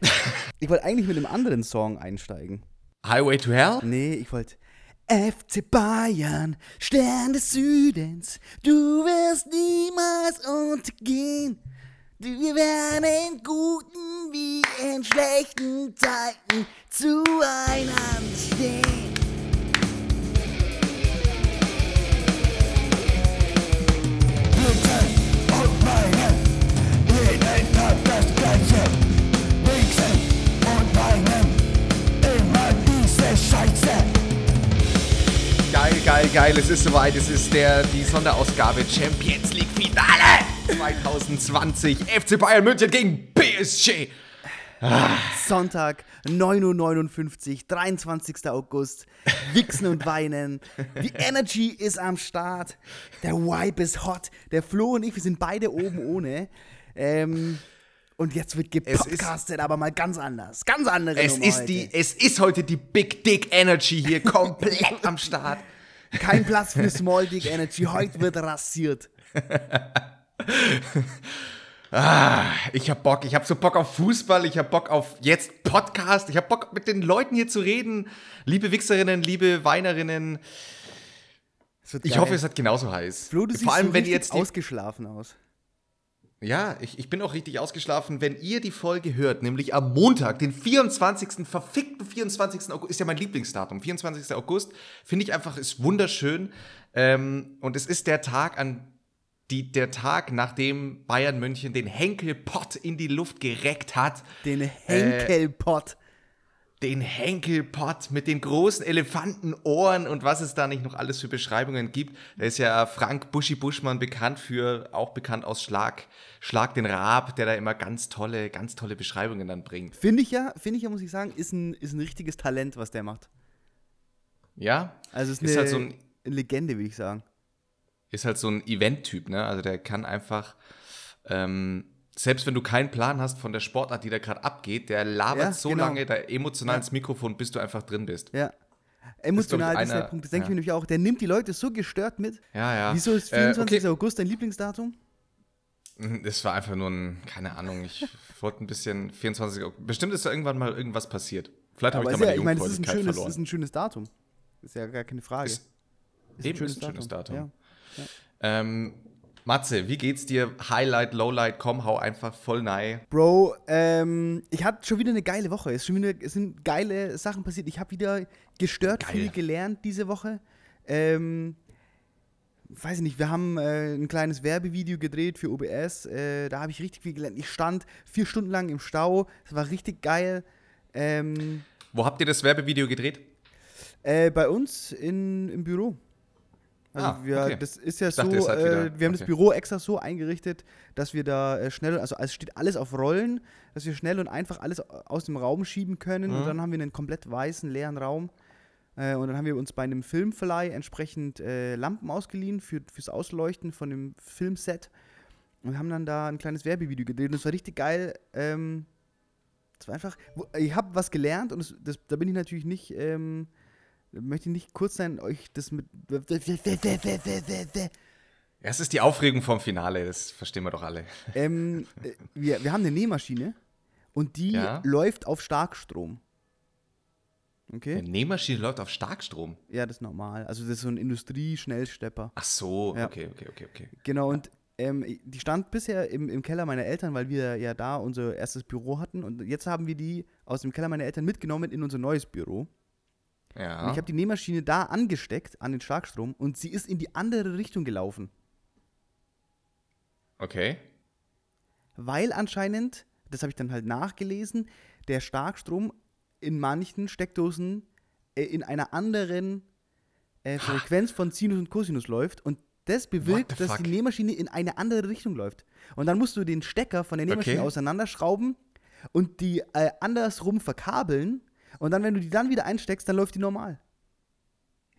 Ich wollte eigentlich mit einem anderen Song einsteigen. Highway to Hell? Nee, ich wollte FC Bayern, Stern des Südens, du wirst niemals untergehen. Wir werden in guten wie in schlechten Zeiten zueinander stehen. Geil, geil, geil. Es ist soweit. Es ist der, die Sonderausgabe Champions League Finale 2020. FC Bayern München gegen PSG. Sonntag, 9.59 Uhr, 23. August. Wichsen und weinen. Die Energy ist am Start. Der Vibe ist hot. Der Flo und ich, wir sind beide oben ohne. Ähm, und jetzt wird gepodcastet, aber mal ganz anders. Ganz andere Es Nummer ist, heute. die, es ist heute die Big Dick Energy hier komplett am Start. Kein Platz für Small Dick Energy. Heute wird rasiert. Ah, ich hab Bock. Ich hab so Bock auf Fußball. Ich hab Bock auf jetzt Podcast. Ich hab Bock mit den Leuten hier zu reden. Liebe Wichserinnen, liebe Weinerinnen. Ich hoffe, es hat genauso heiß. Flo, du siehst Vor allem, so wenn ihr jetzt ausgeschlafen aus. Ja, ich, ich bin auch richtig ausgeschlafen. Wenn ihr die Folge hört, nämlich am Montag, den 24., verfickten 24. August, ist ja mein Lieblingsdatum, 24. August, finde ich einfach, ist wunderschön. Ähm, und es ist der Tag, an die, der Tag, nachdem Bayern München den Henkelpott in die Luft gereckt hat. Den Henkelpott. Den Henkelpott mit den großen Elefantenohren und was es da nicht noch alles für Beschreibungen gibt. Da ist ja Frank Buschi Buschmann bekannt für, auch bekannt aus Schlag, Schlag den Raab, der da immer ganz tolle, ganz tolle Beschreibungen dann bringt. Finde ich ja, finde ich ja, muss ich sagen, ist ein, ist ein richtiges Talent, was der macht. Ja? Also es ist, Ist eine, halt so ein- eine Legende, würde ich sagen. Ist halt so ein Event-Typ, ne? Also der kann einfach, ähm, selbst wenn du keinen Plan hast von der Sportart, die da gerade abgeht, der labert Ja, so genau. lange da emotional ins Mikrofon, bis du einfach drin bist. Ja. Emotional, das ich, ist der Punkt. Das denke ich ja. mir nämlich auch. Der nimmt die Leute so gestört mit. Ja, ja. Wieso ist Äh, 24. okay. August dein Lieblingsdatum? Das war einfach nur ein, keine Ahnung, ich wollte ein bisschen 24 August. Bestimmt ist da irgendwann mal irgendwas passiert. Vielleicht habe ich da ist ja, meine ich meine, das ist ein, Jungfräulichkeit schönes, verloren. ist ein schönes Datum. Ist ja gar keine Frage. Ist- Eben ist ein schönes Datum. Ja. Ähm, Matze, wie geht's dir? Highlight, Lowlight, komm, hau einfach voll nei. Bro, ähm, ich hatte schon wieder eine geile Woche. Es, ist schon wieder, es sind geile Sachen passiert. Ich habe wieder gestört Geil. viel gelernt diese Woche. Ähm, weiß ich nicht, wir haben äh, ein kleines Werbevideo gedreht für OBS. Äh, da habe ich richtig viel gelernt. Ich stand vier Stunden lang im Stau. Das war richtig geil. Ähm, Wo habt ihr das Werbevideo gedreht? äh, bei uns in, im Büro. Also Ah, wir, okay. das ist ja dachte, so, wieder- äh, wir haben das okay. Büro extra so eingerichtet, dass wir da äh, schnell, also es steht alles auf Rollen, dass wir schnell und einfach alles aus dem Raum schieben können Mhm. und dann haben wir einen komplett weißen, leeren Raum. Äh, und dann haben wir uns bei einem Filmverleih entsprechend äh, Lampen ausgeliehen für, fürs Ausleuchten von dem Filmset und haben dann da ein kleines Werbevideo gedreht und es war richtig geil. Ähm, es war einfach, ich habe was gelernt und das, das, da bin ich natürlich nicht, ähm, möchte ich nicht kurz sein, euch das mit. Ja, es ist die Aufregung vom Finale, das verstehen wir doch alle. ähm, äh, wir, wir haben eine Nähmaschine und die Ja. läuft auf Starkstrom. Eine Okay? Nähmaschine läuft auf Starkstrom. Ja, das ist normal. Also das ist so ein Industrie-Schnellstepper. Ach so, Ja. okay, okay, okay, okay. Genau, und ähm, die stand bisher im, im Keller meiner Eltern, weil wir ja da unser erstes Büro hatten. Und jetzt haben wir die aus dem Keller meiner Eltern mitgenommen in unser neues Büro. Und Ja. ich habe die Nähmaschine da angesteckt an den Starkstrom und sie ist in die andere Richtung gelaufen. Okay. Weil anscheinend, das habe ich dann halt nachgelesen, der Starkstrom in manchen Steckdosen äh, in einer anderen äh, Frequenz von Sinus und Cosinus läuft und das bewirkt, dass fuck? die Nähmaschine in eine andere Richtung läuft. Und dann musst du den Stecker von der Nähmaschine Okay. auseinanderschrauben und die äh, andersrum verkabeln und dann, wenn du die dann wieder einsteckst, dann läuft die normal.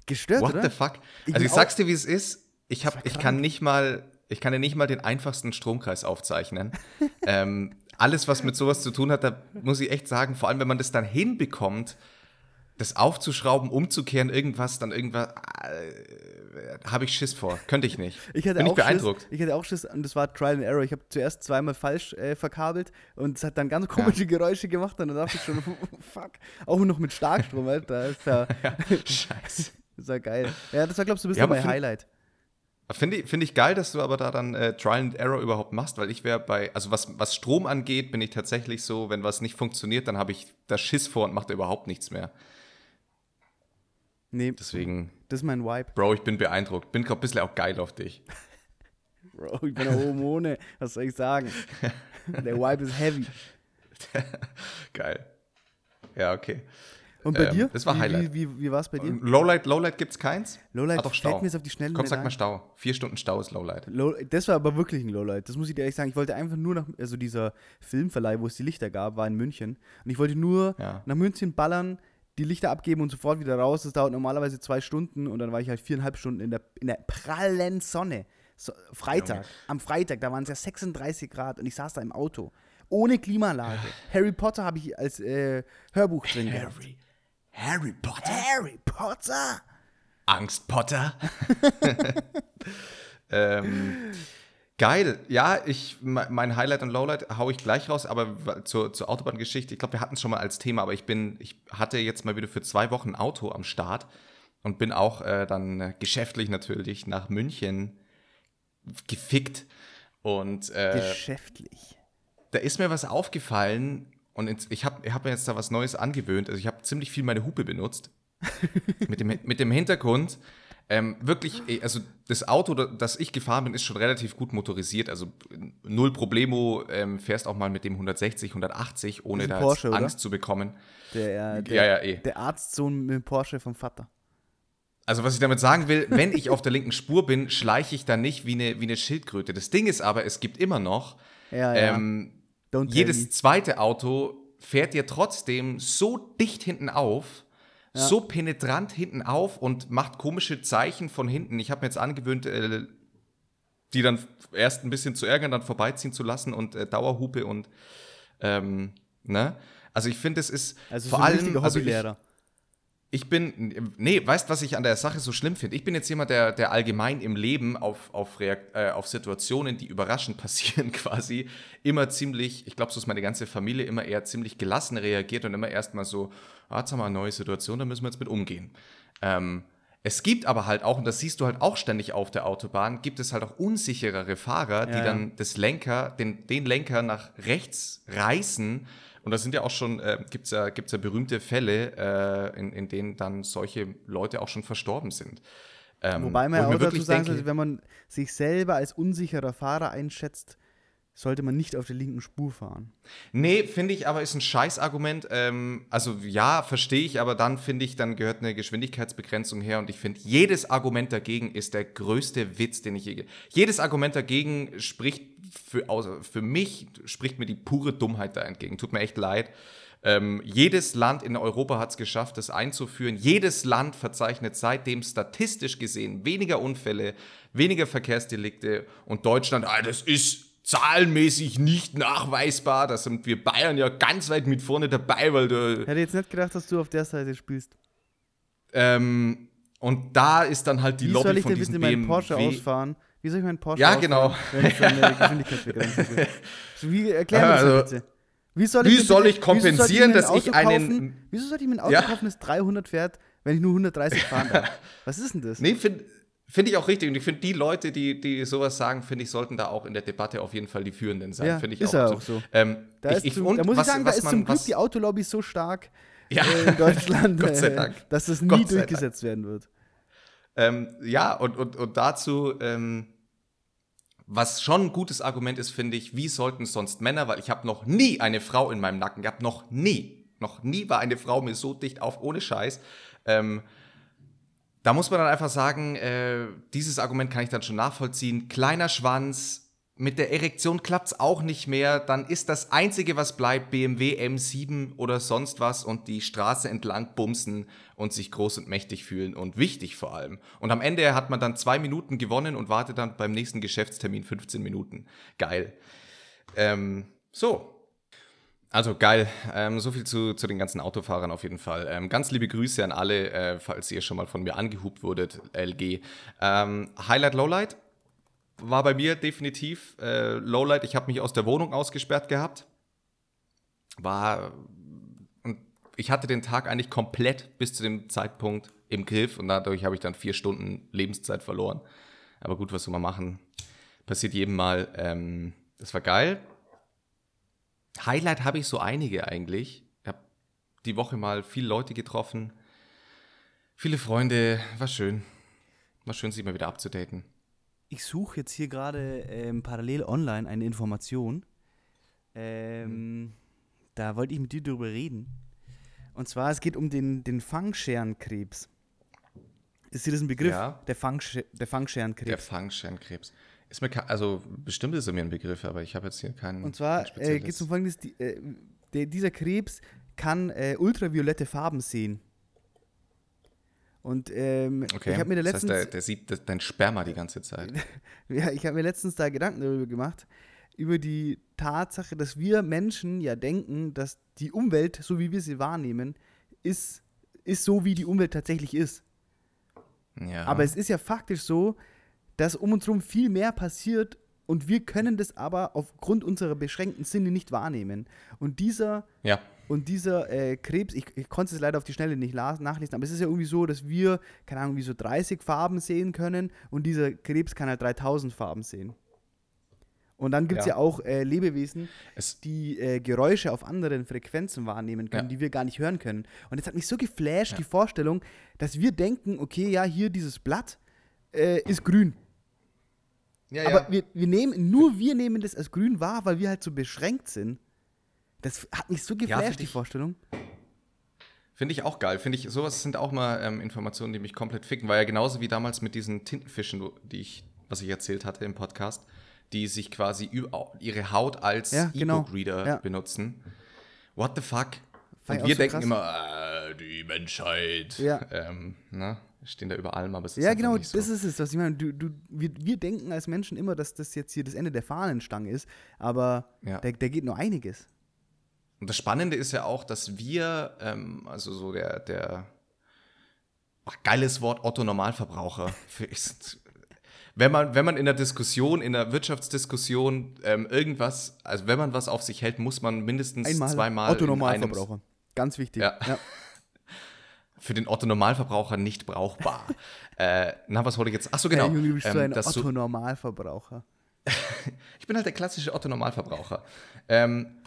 Gestört, What oder? the fuck? Ich also ich sag's dir, wie es ist. Ich, hab, ich kann nicht mal, ich kann dir nicht mal den einfachsten Stromkreis aufzeichnen. ähm, alles, was mit sowas zu tun hat, da muss ich echt sagen, vor allem wenn man das dann hinbekommt, das aufzuschrauben, umzukehren, irgendwas, dann irgendwas, äh, habe ich Schiss vor. Könnte ich nicht. Ich hatte Bin auch ich beeindruckt. Schiss, ich hatte auch Schiss und das war Trial and Error. Ich habe zuerst zweimal falsch äh, verkabelt und es hat dann ganz komische Geräusche gemacht und dann dachte ich schon, fuck. Auch noch mit Starkstrom, Alter. Das ist ja, Scheiße. das war geil. Ja, das war, glaubst du, ein bisschen Ja, mein find- Highlight. Finde ich, find ich geil, dass du aber da dann äh, Trial and Error überhaupt machst, weil ich wäre bei, also was, was Strom angeht, bin ich tatsächlich so, wenn was nicht funktioniert, dann habe ich da Schiss vor und mache da überhaupt nichts mehr. Nee, Deswegen, das ist mein Vibe. Bro, ich bin beeindruckt. Bin gerade ein bisschen auch geil auf dich. Bro, ich bin eine Hormone. Was soll ich sagen? Der Vibe ist heavy. Geil. Ja, okay. Und bei Ähm, dir? das war wie, Highlight. Wie, wie, wie war es bei dir? Lowlight, Lowlight gibt's keins? Lowlight doch, fällt Stau. mir jetzt auf die Schnelle Komm, sag mal. Stau. Vier Stunden Stau ist Lowlight. Low, das war aber wirklich ein Lowlight. Das muss ich dir ehrlich sagen. Ich wollte einfach nur nach, also dieser Filmverleih, wo es die Lichter gab, war in München. Und ich wollte nur Ja. nach München ballern, die Lichter abgeben und sofort wieder raus. Das dauert normalerweise zwei Stunden und dann war ich halt viereinhalb Stunden in der, in der prallen Sonne. So, Freitag, Junge. am Freitag, da waren es ja 36 Grad und ich saß da im Auto. Ohne Klimaanlage. Harry Potter habe ich als äh, Hörbuch drin gehabt. Harry. Harry Potter. Harry Potter! Angst Potter. ähm, geil. Ja, ich, me- mein Highlight und Lowlight hau ich gleich raus, aber zur, zur Autobahngeschichte, ich glaube, wir hatten es schon mal als Thema, aber ich bin, ich hatte jetzt mal wieder für zwei Wochen ein Auto am Start und bin auch äh, dann geschäftlich natürlich nach München gefickt. Und äh, Geschäftlich. da ist mir was aufgefallen und jetzt, ich habe ich hab mir jetzt da was Neues angewöhnt. Also ich habe ziemlich viel meine Hupe benutzt. mit, dem, mit dem Hintergrund, ähm, wirklich, eh, also das Auto, da- das ich gefahren bin, ist schon relativ gut motorisiert. Also null Problemo, ähm, fährst auch mal mit dem 160, 180, ohne da Porsche, jetzt oder? Angst zu bekommen. Der, der, Ja, ja, eh. der Arztsohn mit dem Porsche vom Vater. Also was ich damit sagen will, wenn ich auf der linken Spur bin, schleiche ich da nicht wie eine, wie eine Schildkröte. Das Ding ist aber, es gibt immer noch Ja, ja. ähm, jedes zweite Auto fährt dir trotzdem so dicht hinten auf, so penetrant hinten auf und macht komische Zeichen von hinten. Ich habe mir jetzt angewöhnt, äh, die dann erst ein bisschen zu ärgern, dann vorbeiziehen zu lassen und äh, Dauerhupe und ähm, ne? Also ich finde, es ist Also vor so allem also ich. Ich bin, nee, weißt was ich an der Sache so schlimm finde? Ich bin jetzt jemand, der, der allgemein im Leben auf, auf, Reakt, äh, auf Situationen, die überraschend passieren, quasi immer ziemlich, ich glaube, so ist meine ganze Familie immer eher ziemlich gelassen reagiert und immer erstmal so, ah, jetzt haben wir eine neue Situation, da müssen wir jetzt mit umgehen. Ähm, es gibt aber halt auch, und das siehst du halt auch ständig auf der Autobahn, gibt es halt auch unsicherere Fahrer, die Ja, ja. dann das Lenker, den, den Lenker nach rechts reißen. Und da sind ja auch schon, äh, gibt es ja, gibt's ja berühmte Fälle, äh, in, in denen dann solche Leute auch schon verstorben sind. Ähm, Wobei man ja auch dazu sagen sollte, wenn man sich selber als unsicherer Fahrer einschätzt, sollte man nicht auf der linken Spur fahren. Nee, finde ich aber ist ein Scheißargument. Ähm, also ja, verstehe ich, aber dann finde ich, dann gehört eine Geschwindigkeitsbegrenzung her und ich finde, jedes Argument dagegen ist der größte Witz, den ich je. Jedes Argument dagegen spricht für, außer, für mich, spricht mir die pure Dummheit da entgegen. Tut mir echt leid. Ähm, jedes Land in Europa hat es geschafft, das einzuführen. Jedes Land verzeichnet seitdem statistisch gesehen weniger Unfälle, weniger Verkehrsdelikte und Deutschland, ah, das ist zahlenmäßig nicht nachweisbar. Da sind wir Bayern ja ganz weit mit vorne dabei, weil Ich du. hätte jetzt nicht gedacht, dass du auf der Seite spielst. Ähm, und da ist dann halt die Wie Lobby soll ich von denn diesem meinen BMW. Porsche ausfahren? Wie soll ich meinen Porsche Ja, ausfahren, genau. Wie, erklär mir das Also, mal bitte. Wie soll wie denn soll ich kompensieren, dass ich einen- Kaufen, wieso soll ich mir ein Auto Ja. kaufen, das 300 fährt, wenn ich nur 130 fahren darf? Was ist denn das? Nee, finde find ich auch richtig. Und ich finde, die Leute, die, die sowas sagen, finde ich, sollten da auch in der Debatte auf jeden Fall die Führenden sein. Ja, Finde ich ist auch auch so. Ähm, Da, ich, ist ich, zum, da muss was, ich sagen, da ist man, zum Glück was, die Autolobby so stark Ja. äh, in Deutschland, Gott sei äh, Dank. dass das nie Dank. durchgesetzt werden wird. Ähm, ja, und, und, und dazu, ähm, was schon ein gutes Argument ist, finde ich, wie sollten sonst Männer, weil ich habe noch nie eine Frau in meinem Nacken gehabt, noch nie, noch nie war eine Frau mir so dicht auf, ohne Scheiß. Ähm, da muss man dann einfach sagen, äh, dieses Argument kann ich dann schon nachvollziehen. Kleiner Schwanz, mit der Erektion klappt es auch nicht mehr. Dann ist das Einzige, was bleibt, BMW M7 oder sonst was und die Straße entlang bumsen und sich groß und mächtig fühlen und wichtig vor allem. Und am Ende hat man dann zwei Minuten gewonnen und wartet dann beim nächsten Geschäftstermin 15 Minuten. Geil. Ähm, so. Also geil. Ähm, so viel zu, zu den ganzen Autofahrern auf jeden Fall. Ähm, ganz liebe Grüße an alle, äh, falls ihr schon mal von mir angehupt wurdet, LG. Ähm, Highlight, Lowlight war bei mir definitiv. Äh, Lowlight, ich habe mich aus der Wohnung ausgesperrt gehabt. War. Und ich hatte den Tag eigentlich komplett bis zu dem Zeitpunkt im Griff und dadurch habe ich dann vier Stunden Lebenszeit verloren. Aber gut, was soll man machen? Passiert jedem Mal. Ähm, das war geil. Highlight habe ich so einige eigentlich. Ich habe die Woche mal viele Leute getroffen, viele Freunde. War schön. War schön, sich mal wieder abzudaten. Ich suche jetzt hier gerade ähm, parallel online eine Information. Ähm, Da wollte ich mit dir drüber reden. Und zwar, es geht um den, den Fangscherenkrebs. Ist dir das ein Begriff? Ja. Der, Fangsche der Fangscherenkrebs. Der Fangscherenkrebs. Ist mir also bestimmt ist er mir ein Begriff, aber ich habe jetzt hier keinen. Und zwar äh, geht es um folgendes: die, äh, der, Dieser Krebs kann äh, ultraviolette Farben sehen. Und ähm, Okay. ich habe mir da das heißt, letztens, der, der sieht das- dein Sperma die ganze Zeit. ja, ich habe mir letztens da Gedanken darüber gemacht, über die Tatsache, dass wir Menschen ja denken, dass die Umwelt, so wie wir sie wahrnehmen, ist, ist so, wie die Umwelt tatsächlich ist. Ja. Aber es ist ja faktisch so, dass um uns herum viel mehr passiert und wir können das aber aufgrund unserer beschränkten Sinne nicht wahrnehmen. Und dieser, ja. und dieser äh, Krebs, ich, ich konnte es leider auf die Schnelle nicht nachlesen, aber es ist ja irgendwie so, dass wir, keine Ahnung, wie so 30 Farben sehen können und dieser Krebs kann halt 3000 Farben sehen. Und dann gibt es ja. Ja. auch äh, Lebewesen, Es, die äh, Geräusche auf anderen Frequenzen wahrnehmen können, Ja. die wir gar nicht hören können. Und das hat mich so geflasht, Ja. die Vorstellung, dass wir denken, okay, ja, hier dieses Blatt äh, ist grün. Ja, Aber wir, wir nehmen, nur wir nehmen das als grün wahr, weil wir halt so beschränkt sind. Das hat mich so geflasht, find die ich- Vorstellung. Finde ich auch geil. Finde ich, sowas sind auch mal ähm, Informationen, die mich komplett ficken. War ja genauso wie damals mit diesen Tintenfischen, die ich, was ich erzählt hatte im Podcast, die sich quasi ihre Haut als Ja, genau. E-Book-Reader Ja. benutzen. What the fuck? Fand Und wir so denken krass. immer, äh, die Menschheit. Ja. Ähm, ne? Stehen da über allem, aber es ist Ja, genau, so. das ist es, was ich meine. Du, du, wir, wir denken als Menschen immer, dass das jetzt hier das Ende der Fahnenstange ist, aber Ja. da, da geht nur einiges. Und das Spannende ist ja auch, dass wir, ähm, also so der, der ach, geiles Wort Otto Normalverbraucher, wenn man, wenn man in der Diskussion, in der Wirtschaftsdiskussion ähm, irgendwas, also wenn man was auf sich hält, muss man mindestens Einmal zweimal Otto Normalverbraucher. Ganz wichtig. Ja. für den Otto Normalverbraucher nicht brauchbar. äh, na, was wollte ich jetzt? Ach so, genau. Junge, du bist so ähm, ein du- Otto Normalverbraucher. ich bin halt der klassische Otto Normalverbraucher. Ähm,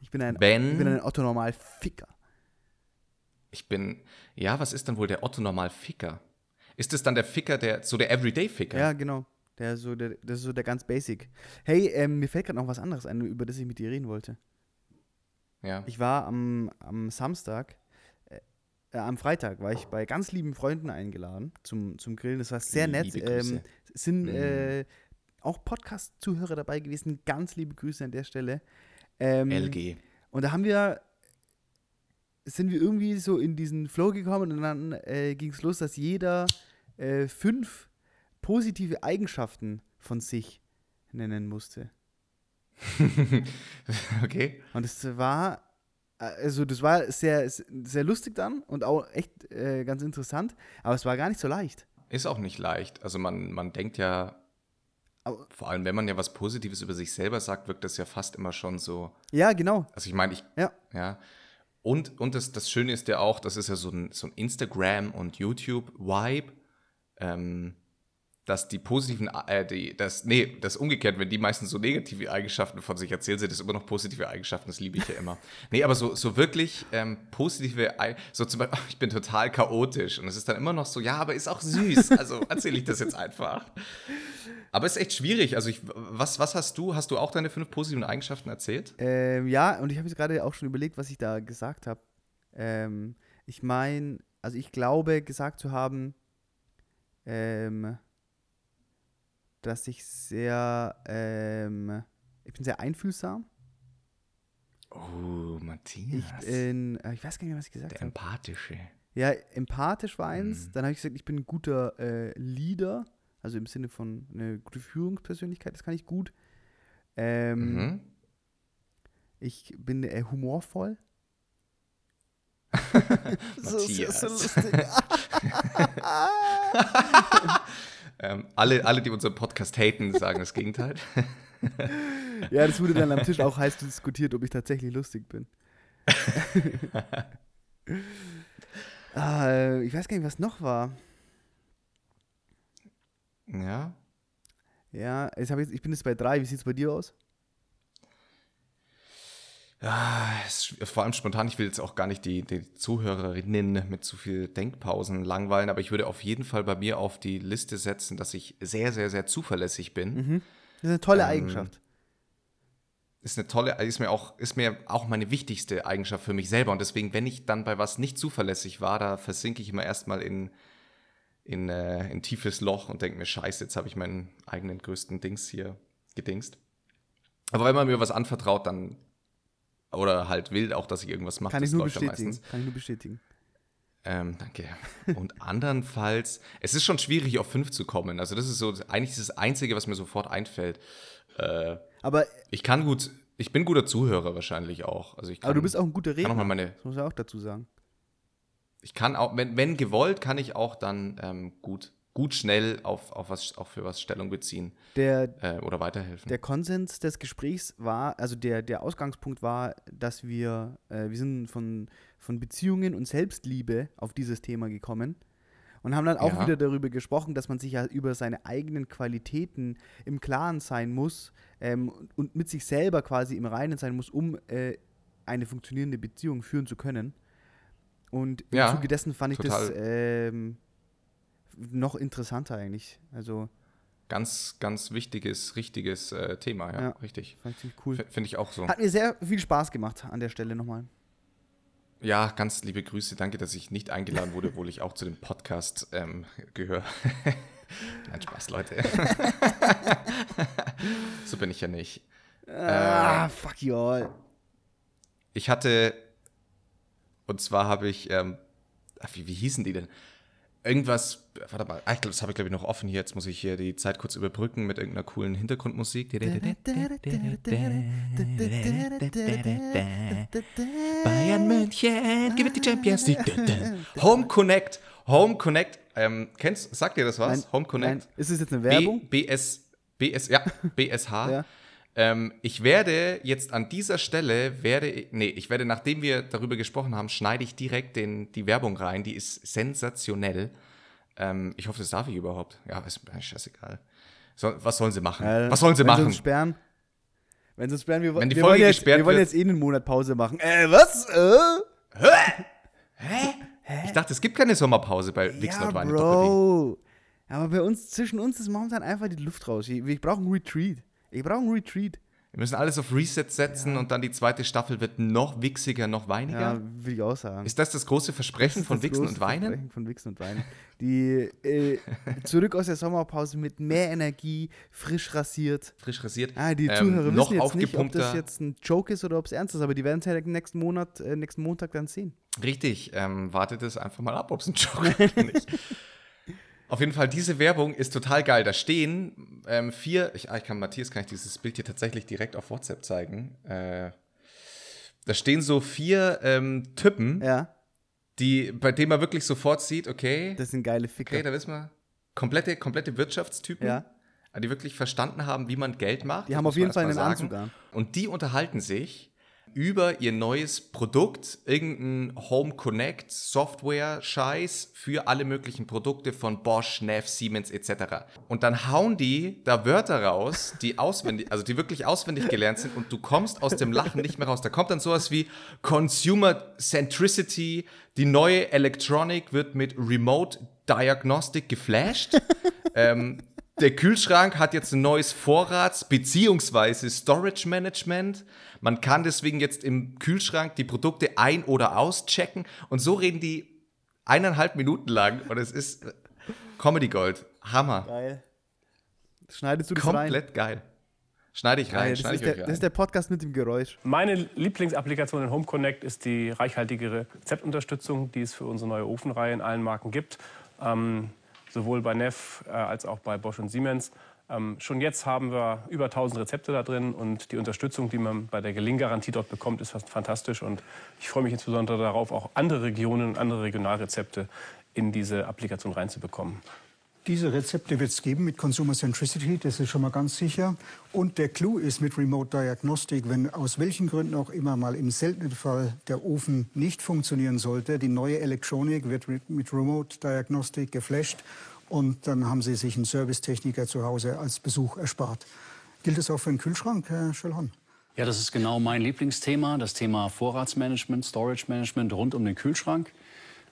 Ich bin ein, Wenn- ich bin ein Otto Normalficker. Ich bin, ja, was ist dann wohl der Otto Normal Ficker? Ist es dann der Ficker, der, so der Everyday Ficker? Ja, genau. Der so der, das ist so der ganz Basic. Hey, ähm, mir fällt gerade noch was anderes ein, über das ich mit dir reden wollte. Ja. Ich war am, am Samstag, äh, am Freitag war ich bei ganz lieben Freunden eingeladen zum, zum Grillen. Das war sehr nett. Ähm, es sind Mhm. äh, auch Podcast-Zuhörer dabei gewesen. Ganz liebe Grüße an der Stelle. Ähm, LG. Und da haben wir, sind wir irgendwie so in diesen Flow gekommen und dann äh, ging es los, dass jeder äh, fünf positive Eigenschaften von sich nennen musste. okay. Und es war, also das war sehr, sehr lustig dann und auch echt äh, ganz interessant, aber es war gar nicht so leicht. Ist auch nicht leicht. Also man, man denkt ja, Aber- vor allem wenn man ja was Positives über sich selber sagt, wirkt das ja fast immer schon so. Ja, genau. Also ich meine, ich, Ja. ja. Und, und das, das Schöne ist ja auch, das ist ja so ein, so ein Instagram- und YouTube-Vibe, ähm, dass die positiven, äh, die, das, nee, das umgekehrt, wenn die meistens so negative Eigenschaften von sich erzählen, sind das immer noch positive Eigenschaften, das liebe ich ja immer. Nee, aber so, so wirklich ähm, positive, so zum Beispiel, ich bin total chaotisch und es ist dann immer noch so, ja, aber ist auch süß, also erzähle ich das jetzt einfach. Aber es ist echt schwierig, also ich, was, was hast du, hast du auch deine fünf positiven Eigenschaften erzählt? Ähm, ja, und ich habe jetzt gerade auch schon überlegt, was ich da gesagt habe. Ähm, ich meine, also ich glaube, gesagt zu haben, ähm, dass ich sehr, ähm, ich bin sehr einfühlsam. Oh, Matthias. Ich, bin, äh, ich weiß gar nicht mehr, was ich gesagt der habe. Empathische. Ja, empathisch war eins. Mhm. Dann habe ich gesagt, ich bin ein guter äh, Leader, also im Sinne von eine gute Führungspersönlichkeit, das kann ich gut. Ähm, Mhm. Ich bin äh, humorvoll. so, so, so lustig. ähm, alle, alle, die unseren Podcast haten, sagen das Gegenteil. ja, das wurde dann am Tisch auch heiß diskutiert, ob ich tatsächlich lustig bin. ah, ich weiß gar nicht, was noch war. Ja. Ja, jetzt jetzt, ich bin jetzt bei drei. Wie sieht es bei dir aus? Es, vor allem spontan, ich will jetzt auch gar nicht die, die Zuhörerinnen mit zu viel Denkpausen langweilen, aber ich würde auf jeden Fall bei mir auf die Liste setzen, dass ich sehr, sehr, sehr zuverlässig bin. Mhm. Das ist eine tolle ähm, Eigenschaft. Ist eine tolle, ist mir auch, ist mir auch meine wichtigste Eigenschaft für mich selber. Und deswegen, wenn ich dann bei was nicht zuverlässig war, da versinke ich immer erstmal in, in, äh, in tiefes Loch und denke mir, scheiße, jetzt habe ich meinen eigenen größten Dings hier gedingst. Aber wenn man mir was anvertraut, dann oder halt will auch, dass ich irgendwas mache. Kann ich nur bestätigen. Kann ich nur bestätigen. Ähm, danke. Und andernfalls, es ist schon schwierig, auf fünf zu kommen. Also das ist so eigentlich das Einzige, was mir sofort einfällt. Äh, aber ich kann gut, ich bin guter Zuhörer wahrscheinlich auch. Also ich kann, aber du bist auch ein guter Redner. Kann auch mal meine, das muss ich auch dazu sagen. Ich kann auch, wenn, wenn gewollt, kann ich auch dann ähm, gut gut schnell auf, auf was, auch für was Stellung beziehen der, äh, oder weiterhelfen. Der Konsens des Gesprächs war, also der, der Ausgangspunkt war, dass wir, äh, wir sind von, von Beziehungen und Selbstliebe auf dieses Thema gekommen und haben dann auch ja. wieder darüber gesprochen, dass man sich ja über seine eigenen Qualitäten im Klaren sein muss ähm, und mit sich selber quasi im Reinen sein muss, um äh, eine funktionierende Beziehung führen zu können. Und im ja, Zuge dessen fand ich total. das ähm, noch interessanter eigentlich. Also ganz, ganz wichtiges, richtiges äh, Thema, ja, ja, richtig. Fand ich cool. Finde ich auch so. Hat mir sehr viel Spaß gemacht an der Stelle nochmal. Ja, ganz liebe Grüße. Danke, dass ich nicht eingeladen wurde, obwohl ich auch zu dem Podcast ähm, gehöre. Nein, Spaß, Leute. so bin ich ja nicht. Ah, äh, fuck you all. Ich hatte, und zwar habe ich, ähm, wie, wie hießen die denn? Irgendwas, warte mal, ah, ich glaube, das habe ich glaube ich noch offen hier. Jetzt muss ich hier die Zeit kurz überbrücken mit irgendeiner coolen Hintergrundmusik. Bayern München gewinnt die Champions League. Home Connect, Home Connect. Ähm, kennst, sagt dir das was? Nein, Home Connect. Nein. Ist es jetzt eine Werbung? B, BS, BS, ja, BSH. ja. Ähm, ich werde jetzt an dieser Stelle, werde, nee, ich werde, nachdem wir darüber gesprochen haben, schneide ich direkt den, die Werbung rein. Die ist sensationell. Ähm, ich hoffe, das darf ich überhaupt. Ja, ist mir scheißegal. So, was sollen sie machen? Äh, was sollen sie machen? Sie sperren? Wenn sie uns sperren, wir, wenn die wir, Folge wollen, jetzt, gesperrt wir wollen jetzt eh einen Monat Pause machen. Äh, was? Äh? Hä? Hä? Ich dachte, es gibt keine Sommerpause bei Wix ja, Wein Bro. Aber bei uns, zwischen uns ist momentan einfach die Luft raus. Ich, ich brauche einen Retreat. Ich brauche einen Retreat. Wir müssen alles auf Reset setzen ja. und dann die zweite Staffel wird noch wichsiger, noch weiniger. Ja, will ich auch sagen. Ist das das große Versprechen das von Wichsen und Weinen? Versprechen von Wichsen und Weinen. Die äh, zurück aus der Sommerpause mit mehr Energie, frisch rasiert. Frisch rasiert. Ah, die ähm, Zuhörer ähm, wissen jetzt nicht, ob das jetzt ein Joke ist oder ob es ernst ist, aber die werden es ja nächsten Monat, äh, nächsten Montag dann sehen. Richtig. Ähm, wartet es einfach mal ab, ob es ein Joke ist oder nicht. Auf jeden Fall, diese Werbung ist total geil. Da stehen ähm, vier, ich, ah, ich kann Matthias, kann ich dieses Bild hier tatsächlich direkt auf WhatsApp zeigen. Äh, da stehen so vier ähm, Typen, ja. die, bei denen man wirklich sofort sieht, okay. Das sind geile Ficker. Okay, da wissen wir. Komplette, komplette Wirtschaftstypen. Ja. Die wirklich verstanden haben, wie man Geld macht. Die haben auf jeden Fall einen Anzug an. Und die unterhalten sich über ihr neues Produkt, irgendein Home Connect Software Scheiß für alle möglichen Produkte von Bosch, Neff, Siemens etc. Und dann hauen die da Wörter raus, die auswendig, also die wirklich auswendig gelernt sind und du kommst aus dem Lachen nicht mehr raus. Da kommt dann sowas wie Consumer Centricity, die neue Electronic wird mit Remote Diagnostic geflasht. ähm, der Kühlschrank hat jetzt ein neues Vorrats- bzw. Storage Management. Man kann deswegen jetzt im Kühlschrank die Produkte ein- oder auschecken. Und so reden die eineinhalb Minuten lang. Und es ist Comedy Gold. Hammer. Geil. Schneidest du das Komplett rein? geil. Schneide ich rein. Geil, das, ist der, das, ist der, Podcast mit dem Geräusch. Meine Lieblingsapplikation in Home Connect ist die reichhaltige Rezeptunterstützung, die es für unsere neue Ofenreihe in allen Marken gibt. Ähm, sowohl bei Neff äh, als auch bei Bosch und Siemens. Ähm, schon jetzt haben wir über 1000 Rezepte da drin und die Unterstützung, die man bei der Gelinggarantie dort bekommt, ist fast fantastisch. Und ich freue mich insbesondere darauf, auch andere Regionen und andere Regionalrezepte in diese Applikation reinzubekommen. Diese Rezepte wird es geben mit Consumer Centricity, das ist schon mal ganz sicher. Und der Clou ist mit Remote Diagnostic, wenn aus welchen Gründen auch immer mal im seltenen Fall der Ofen nicht funktionieren sollte, die neue Elektronik wird mit Remote Diagnostic geflasht und dann haben Sie sich einen Servicetechniker zu Hause als Besuch erspart. Gilt das auch für den Kühlschrank, Herr Schöllhorn? Ja, das ist genau mein Lieblingsthema, das Thema Vorratsmanagement, Storage Management rund um den Kühlschrank.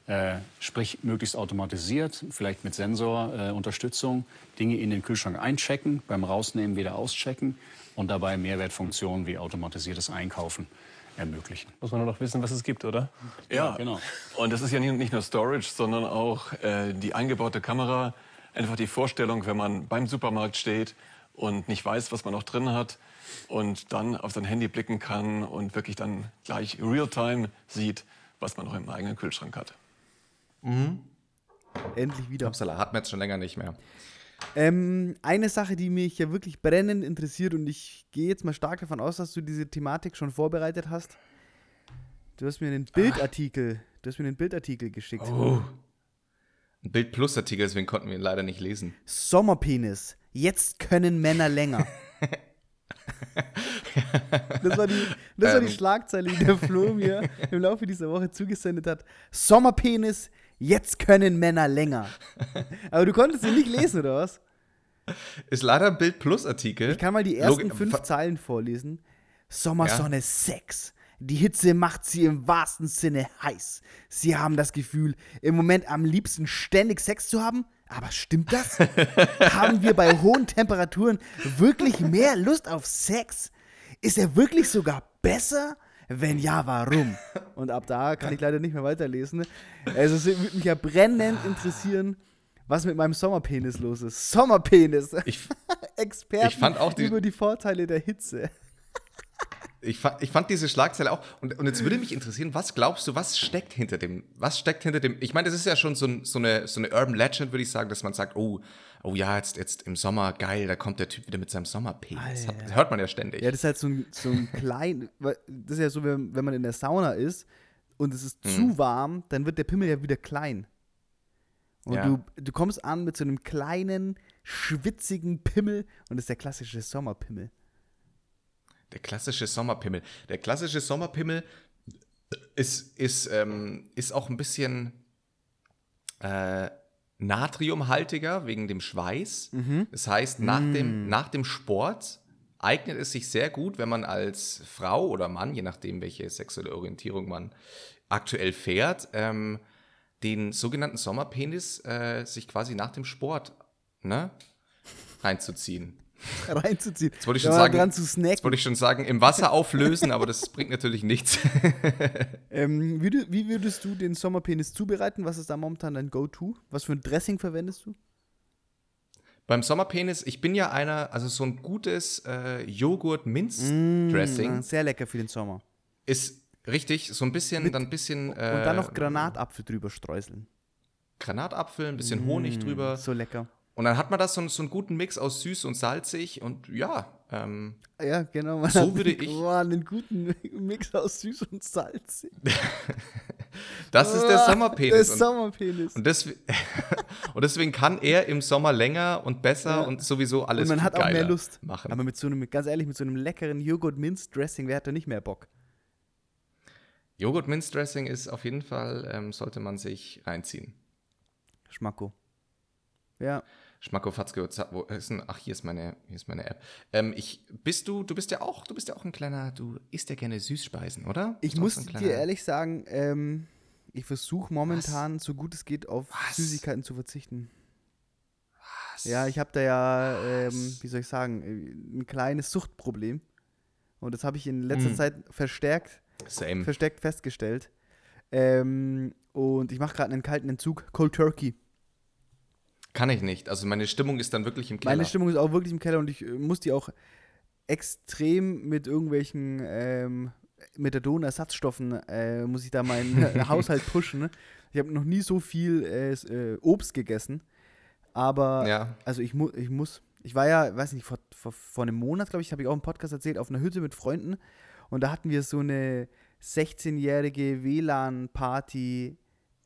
Äh, sprich, möglichst automatisiert, vielleicht mit Sensorunterstützung, äh, Dinge in den Kühlschrank einchecken, beim Rausnehmen wieder auschecken und dabei Mehrwertfunktionen wie automatisiertes Einkaufen ermöglichen. Muss man nur noch wissen, was es gibt, oder? Ja, genau. Und das ist ja nicht nur Storage, sondern auch äh, die eingebaute Kamera. Einfach die Vorstellung, wenn man beim Supermarkt steht und nicht weiß, was man noch drin hat und dann auf sein Handy blicken kann und wirklich dann gleich real-time sieht, was man noch im eigenen Kühlschrank hat. Mhm. Endlich wieder. Upsala hat man jetzt schon länger nicht mehr. Ähm, eine Sache, die mich ja wirklich brennend interessiert und ich gehe jetzt mal stark davon aus, dass du diese Thematik schon vorbereitet hast. Du hast mir einen Bildartikel, Ach. du hast mir einen Bildartikel geschickt. Oh. Ein Bild Plus Artikel, deswegen konnten wir ihn leider nicht lesen. Sommerpenis. Jetzt können Männer länger. das war die, das war die ähm. Schlagzeile, die der Flo mir im Laufe dieser Woche zugesendet hat. Sommerpenis, jetzt können Männer länger. Aber du konntest ihn nicht lesen, oder was? Ist leider ein Bild Plus Artikel. Ich kann mal die ersten Log fünf Zeilen vorlesen. Sommersonne ja. Sex. Die Hitze macht sie im wahrsten Sinne heiß. Sie haben das Gefühl, im Moment am liebsten ständig Sex zu haben. Aber stimmt das? haben wir bei hohen Temperaturen wirklich mehr Lust auf Sex? Ist er wirklich sogar besser? Wenn ja, warum? Und ab da kann ich leider nicht mehr weiterlesen. Also es würde mich ja brennend interessieren, was mit meinem Sommerpenis los ist. Sommerpenis. Ich, Experten ich fand auch die, über die Vorteile der Hitze. Ich fand, ich fand diese Schlagzeile auch. Und, und jetzt würde mich interessieren, was glaubst du, was steckt hinter dem? Was steckt hinter dem? Ich meine, das ist ja schon so, so, eine, so eine Urban Legend, würde ich sagen, dass man sagt, oh, oh ja, jetzt, jetzt im Sommer, geil, da kommt der Typ wieder mit seinem Sommerpenis. Das hört man ja ständig. Ja, das ist halt so ein, so ein klein, das ist ja so, wenn, wenn man in der Sauna ist und es ist hm. zu warm, dann wird der Pimmel ja wieder klein. Und ja. du, du kommst an mit so einem kleinen, schwitzigen Pimmel und das ist der klassische Sommerpimmel. Der klassische Sommerpimmel. Der klassische Sommerpimmel ist, ist, ähm, ist auch ein bisschen äh, natriumhaltiger wegen dem Schweiß. Mhm. Das heißt, nach, mm. dem, nach dem Sport eignet es sich sehr gut, wenn man als Frau oder Mann, je nachdem, welche sexuelle Orientierung man aktuell fährt, ähm, den sogenannten Sommerpenis äh, sich quasi nach dem Sport ne, reinzuziehen. reinzuziehen. Jetzt wollte ich, schon sagen, dran zu snacken. Jetzt wollte ich schon sagen, im Wasser auflösen, aber das bringt natürlich nichts. ähm, wie, du, wie, würdest du den Sommerpenis zubereiten? Was ist da momentan dein Go-To? Was für ein Dressing verwendest du? Beim Sommerpenis, ich bin ja einer, also so ein gutes äh, Joghurt-Minz-Dressing. Mm, sehr lecker für den Sommer. Ist richtig, so ein bisschen, Mit, dann ein bisschen. Äh, und dann noch Granatapfel drüber streuseln. Granatapfel, ein bisschen Honig mm, drüber. So lecker. Und dann hat man das so, so einen guten Mix aus süß und salzig und ja. Ähm, ja, genau. Man so würde ich. Oh, einen guten Mix aus süß und salzig. das ist der Sommerpenis. Der Sommerpenis. Und, deswegen, und deswegen kann er im Sommer länger und besser ja. und sowieso alles Und man hat auch mehr Lust. Machen. Aber mit so einem, ganz ehrlich, mit so einem leckeren Joghurt-Minz-Dressing, wer hat da nicht mehr Bock? Joghurt-Minz-Dressing ist auf jeden Fall, ähm, sollte man sich reinziehen. Schmacko. Ja. Schmackofatzke, ach, hier ist meine, hier ist meine App. Ähm, ich, bist du, du bist ja auch, du bist ja auch ein kleiner, du isst ja gerne Süßspeisen, oder? Ich muss so dir ehrlich sagen, ähm, ich versuche momentan, Was? so gut es geht, auf Was? Süßigkeiten zu verzichten. Was? Ja, ich habe da ja, ähm, wie soll ich sagen, äh, ein kleines Suchtproblem. Und das habe ich in letzter hm. Zeit verstärkt, Same. verstärkt festgestellt. Ähm, und ich mache gerade einen kalten Entzug, Cold Turkey. Kann ich nicht. Also meine Stimmung ist dann wirklich im Keller. Meine Stimmung ist auch wirklich im Keller und ich äh, muss die auch extrem mit irgendwelchen ähm, Methadonersatzstoffen, äh, muss ich da meinen Haushalt pushen. Ne? Ich habe noch nie so viel äh, äh, Obst gegessen. Aber, ja. also ich, mu ich muss, ich war ja, weiß nicht, vor, vor, vor einem Monat, glaube ich, habe ich auch im Podcast erzählt, auf einer Hütte mit Freunden und da hatten wir so eine 16-jährige WLAN-Party,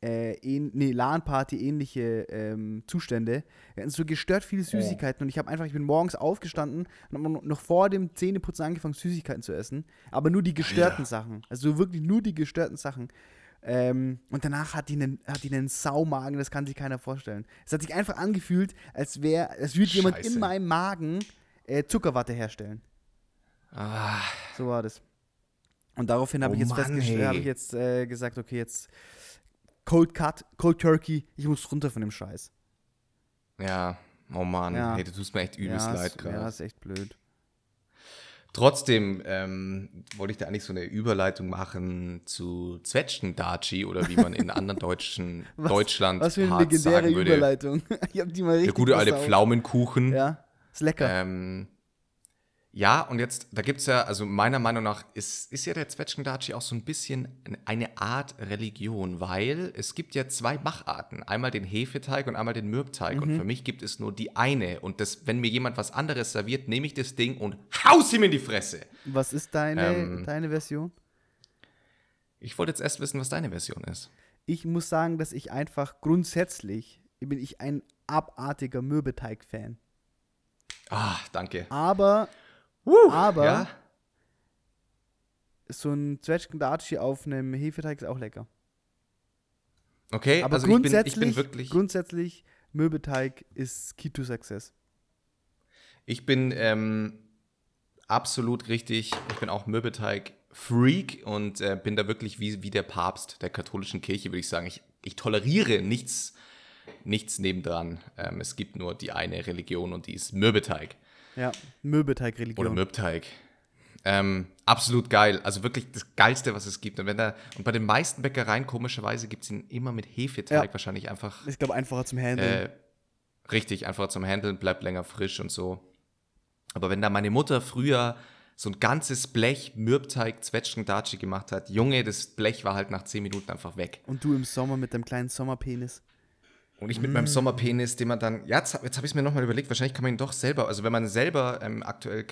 äh, ähn, nee, LAN-Party ähnliche ähm, Zustände. Wir hatten so gestört viele Süßigkeiten und ich habe einfach, ich bin morgens aufgestanden und habe noch vor dem Zähneputzen angefangen, Süßigkeiten zu essen. Aber nur die gestörten Sachen. Also wirklich nur die gestörten Sachen. Ähm, und danach hat die, einen, hat die einen Saumagen, das kann sich keiner vorstellen. Es hat sich einfach angefühlt, als wäre, als würde jemand Scheiße. in meinem Magen äh, Zuckerwatte herstellen. Ah, So war das. Und daraufhin habe Oh ich jetzt Mann, festgestellt, ey. habe ich jetzt äh, gesagt, okay, jetzt Cold Cut, Cold Turkey, ich muss runter von dem Scheiß. ja, oh Mann, Ja. hey, du tust mir echt übelst ja, leid ist, gerade. ja, ist echt blöd. Trotzdem ähm, wollte ich da eigentlich so eine Überleitung machen zu Zwetschgendaci oder wie man in anderen deutschen Was- Deutschland Was für eine legendäre sagen würde. Überleitung. ich habe die mal richtig Der gute alte. Pflaumenkuchen. Ja, ist lecker. Ähm, ja, und jetzt, da gibt es ja, also meiner Meinung nach ist, ist ja der Zwetschgendaci auch so ein bisschen eine Art Religion, weil es gibt ja zwei Macharten. Einmal den Hefeteig und einmal den Mürbteig. Mhm. Und für mich gibt es nur die eine. Und das, wenn mir jemand was anderes serviert, nehme ich das Ding und haus ihm in die Fresse. Was ist deine, ähm, deine Version? Ich wollte jetzt erst wissen, was deine Version ist. Ich muss sagen, dass ich einfach grundsätzlich bin ich ein abartiger Mürbeteig-Fan. Ah, danke. Aber, Uh, aber ja, so ein Zwetschgendatschi auf einem Hefeteig ist auch lecker. okay, Aber also ich bin, grundsätzlich, ich bin wirklich. grundsätzlich Mürbeteig ist Key to Success. Ich bin ähm, absolut richtig. Ich bin auch Mürbeteig-Freak und äh, bin da wirklich wie, wie der Papst der katholischen Kirche, würde ich sagen. Ich, ich toleriere nichts, nichts nebendran. Ähm, es gibt nur die eine Religion und die ist Mürbeteig Ja, Mürbeteig-Religion. oder Mürbteig. Ähm, absolut geil. Also wirklich das Geilste, was es gibt. Und, wenn da, und bei den meisten Bäckereien, komischerweise, gibt es ihn immer mit Hefeteig. Ja. Wahrscheinlich einfach Ich glaube, einfacher zum Handeln. äh, richtig, einfach zum Handeln, bleibt länger frisch und so. Aber wenn da meine Mutter früher so ein ganzes Blech Mürbteig Zwetschgendatschi gemacht hat, Junge, das Blech war halt nach 10 Minuten einfach weg. Und du im Sommer mit deinem kleinen Sommerpenis. Und ich mit meinem Sommerpenis, den man dann, ja, jetzt, jetzt habe ich es mir nochmal überlegt, wahrscheinlich kann man ihn doch selber, also wenn man selber ähm, aktuell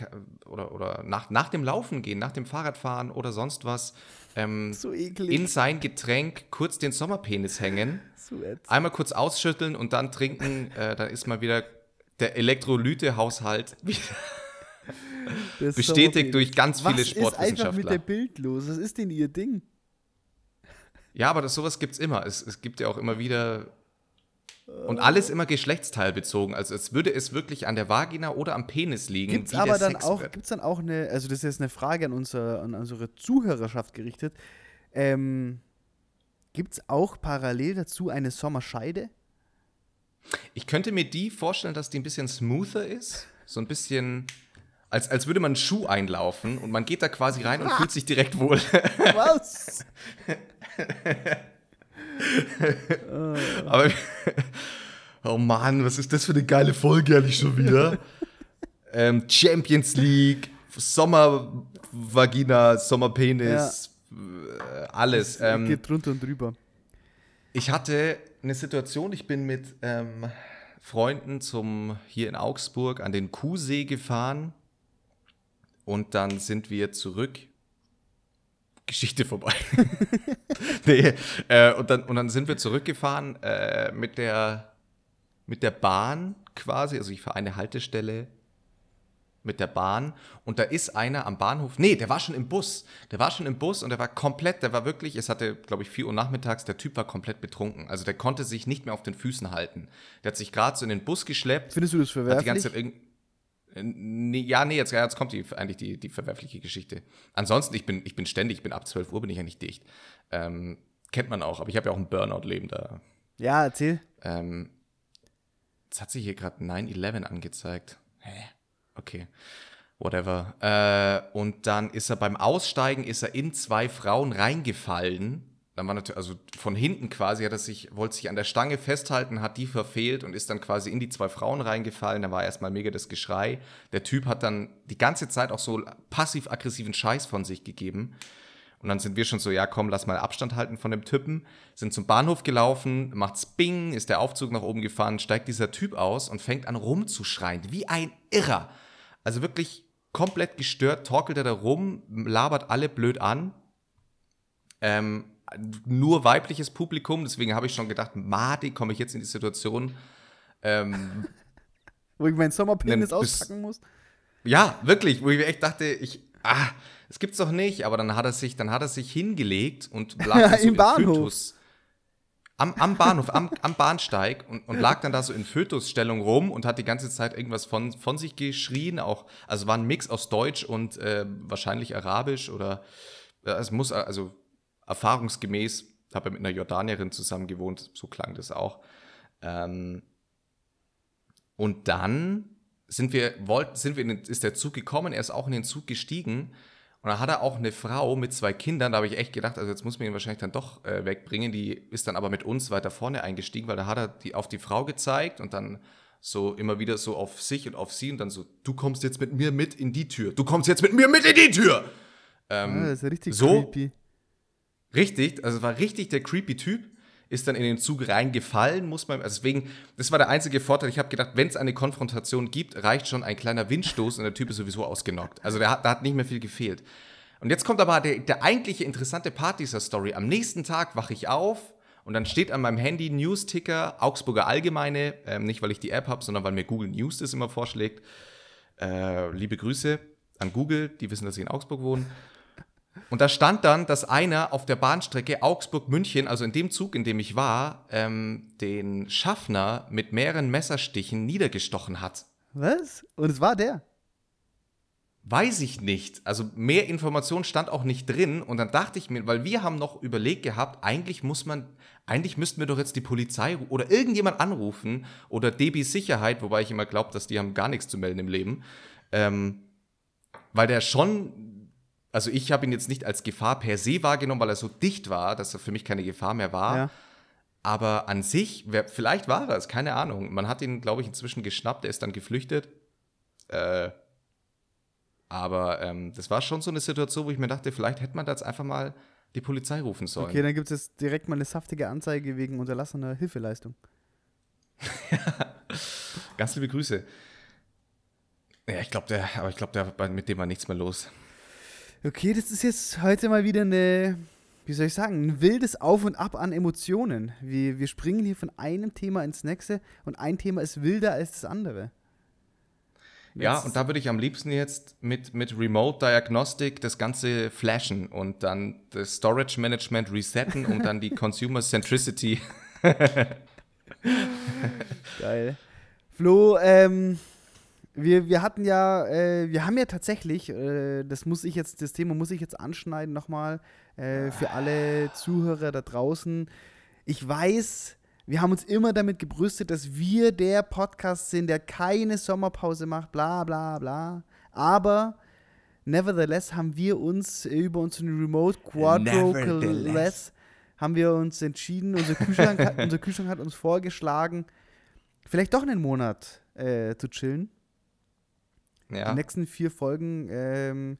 oder, oder nach, nach dem Laufen gehen, nach dem Fahrradfahren oder sonst was, ähm, So in sein Getränk kurz den Sommerpenis hängen, so einmal kurz ausschütteln und dann trinken, äh, dann ist mal wieder der Elektrolytehaushalt wieder Der bestätigt durch ganz viele Was ist einfach mit Sportwissenschaftler. der Bild los? Was ist denn ihr Ding? Ja, aber das, sowas gibt es immer. Es, es gibt ja auch immer wieder. Und alles immer geschlechtsteilbezogen. Also es würde es wirklich an der Vagina oder am Penis liegen. Gibt's aber dann Sex auch, wird. gibt's dann auch eine, also das ist jetzt eine Frage an, unser, an unsere Zuhörerschaft gerichtet. Ähm, Gibt es auch parallel dazu eine Sommerscheide? Ich könnte mir die vorstellen, dass die ein bisschen smoother ist. So ein bisschen. Als, als würde man einen Schuh einlaufen und man geht da quasi rein und fühlt sich direkt wohl. Was? Aber. Oh Mann, was ist das für eine geile Folge eigentlich schon wieder? ähm, Champions League, Sommervagina, Sommerpenis, äh, alles. Ähm, Geht drunter und drüber. ich hatte eine Situation, ich bin mit ähm, Freunden zum hier in Augsburg an den Kuhsee gefahren und dann sind wir zurück. Geschichte vorbei. nee, äh, und, dann, und dann sind wir zurückgefahren äh, mit, der, mit der Bahn quasi. Also ich fahre eine Haltestelle mit der Bahn und da ist einer am Bahnhof. Nee, der war schon im Bus. Der war schon im Bus und der war komplett, der war wirklich, es hatte, glaube ich, 4 Uhr nachmittags, der Typ war komplett betrunken. Also der konnte sich nicht mehr auf den Füßen halten. Der hat sich gerade so in den Bus geschleppt. Findest du das Hat die verwerflich? ganze Zeit nee, ja, nee, jetzt, ja, jetzt kommt die, eigentlich die, die verwerfliche Geschichte. Ansonsten, ich bin, ich bin ständig, ich bin ab 12 Uhr bin ich eigentlich dicht. Ähm, kennt man auch, aber ich habe ja auch ein Burnout-Leben da. ja, erzähl. Ähm, jetzt hat sich hier gerade 9-11 angezeigt. Hä? Okay. Whatever. Äh, und dann ist er beim Aussteigen, ist er in zwei Frauen reingefallen. Dann war natürlich, also von hinten quasi, hat er sich, wollte sich an der Stange festhalten, hat die verfehlt und ist dann quasi in die zwei Frauen reingefallen. Da war erstmal mega das Geschrei. Der Typ hat dann die ganze Zeit auch so passiv-aggressiven Scheiß von sich gegeben. Und dann sind wir schon so, ja, komm, lass mal Abstand halten von dem Typen. Sind zum Bahnhof gelaufen, macht's Bing, ist der Aufzug nach oben gefahren, steigt dieser Typ aus und fängt an rumzuschreien, wie ein Irrer. Also wirklich komplett gestört, torkelt er da rum, labert alle blöd an. Ähm, nur weibliches Publikum, deswegen habe ich schon gedacht, Madi, komme ich jetzt in die Situation, ähm, Wo ich meinen Sommerpenis auspacken muss. ja, wirklich, wo ich mir echt dachte, ich, ah, das gibt's doch nicht, aber dann hat er sich, dann hat er sich hingelegt und lag Ja, so im in Bahnhof. Fötus. Am, am Bahnhof, am, am Bahnsteig und, und lag dann da so in Fötusstellung rum und hat die ganze Zeit irgendwas von, von sich geschrien. Auch, also war ein Mix aus Deutsch und äh, wahrscheinlich Arabisch oder äh, es muss also erfahrungsgemäß, habe mit einer Jordanierin zusammen gewohnt, so klang das auch. Ähm, und dann sind wir, wollten, sind wir in den, ist der Zug gekommen, er ist auch in den Zug gestiegen. Und dann hat er auch eine Frau mit zwei Kindern, da habe ich echt gedacht, also jetzt muss man ihn wahrscheinlich dann doch äh, wegbringen. Die ist dann aber mit uns weiter vorne eingestiegen, weil da hat er die, auf die Frau gezeigt und dann so immer wieder so auf sich und auf sie und dann so, du kommst jetzt mit mir mit in die Tür. Du kommst jetzt mit mir mit in die Tür. Ähm, Ah, das ist richtig so? creepy. Richtig, also war richtig der creepy Typ, ist dann in den Zug reingefallen, muss man, also deswegen, das war der einzige Vorteil. Ich habe gedacht, wenn es eine Konfrontation gibt, reicht schon ein kleiner Windstoß und der Typ ist sowieso ausgenockt. Also der da hat nicht mehr viel gefehlt. Und jetzt kommt aber der, der eigentliche interessante Part dieser Story. Am nächsten Tag wache ich auf und dann steht an meinem Handy News-Ticker Augsburger Allgemeine, ähm, nicht weil ich die App habe, sondern weil mir Google News das immer vorschlägt. Äh, liebe Grüße an Google, die wissen, dass ich in Augsburg wohne. Und da stand dann, dass einer auf der Bahnstrecke Augsburg-München, also in dem Zug, in dem ich war, ähm, den Schaffner mit mehreren Messerstichen niedergestochen hat. Was? Und es war der. Weiß ich nicht. Also mehr Information stand auch nicht drin. Und dann dachte ich mir, weil wir haben noch überlegt gehabt, eigentlich muss man, eigentlich müssten wir doch jetzt die Polizei oder irgendjemand anrufen oder DB Sicherheit, wobei ich immer glaube, dass die haben gar nichts zu melden im Leben. Ähm, weil der schon, also ich habe ihn jetzt nicht als Gefahr per se wahrgenommen, weil er so dicht war, dass er für mich keine Gefahr mehr war. Ja. Aber an sich, wer, vielleicht war er es, keine Ahnung. Man hat ihn, glaube ich, inzwischen geschnappt, er ist dann geflüchtet. Äh, aber ähm, das war schon so eine Situation, wo ich mir dachte, vielleicht hätte man da jetzt einfach mal die Polizei rufen sollen. Okay, dann gibt es jetzt direkt mal eine saftige Anzeige wegen unterlassener Hilfeleistung. Ganz liebe Grüße. Ja, ich glaube, der, aber ich glaube, der, mit dem war nichts mehr los. Okay, das ist jetzt heute mal wieder eine, wie soll ich sagen, ein wildes Auf und Ab an Emotionen. Wir, wir springen hier von einem Thema ins nächste und ein Thema ist wilder als das andere. Ja, und da würde ich am liebsten jetzt mit, mit Remote Diagnostic das Ganze flashen und dann das Storage Management resetten und dann die Consumer Centricity. Geil. Flo, ähm, wir, wir hatten ja, äh, wir haben ja tatsächlich, äh, das muss ich jetzt, das Thema muss ich jetzt anschneiden nochmal, äh, für alle Zuhörer da draußen. Ich weiß, wir haben uns immer damit gebrüstet, dass wir der Podcast sind, der keine Sommerpause macht, bla bla bla. Aber nevertheless haben wir uns über unseren Remote Quadro Nevertheless. haben wir uns entschieden, unser Kühlschrank, hat, unser Kühlschrank hat uns vorgeschlagen, vielleicht doch einen Monat äh, zu chillen. Ja. Die nächsten vier Folgen, ähm,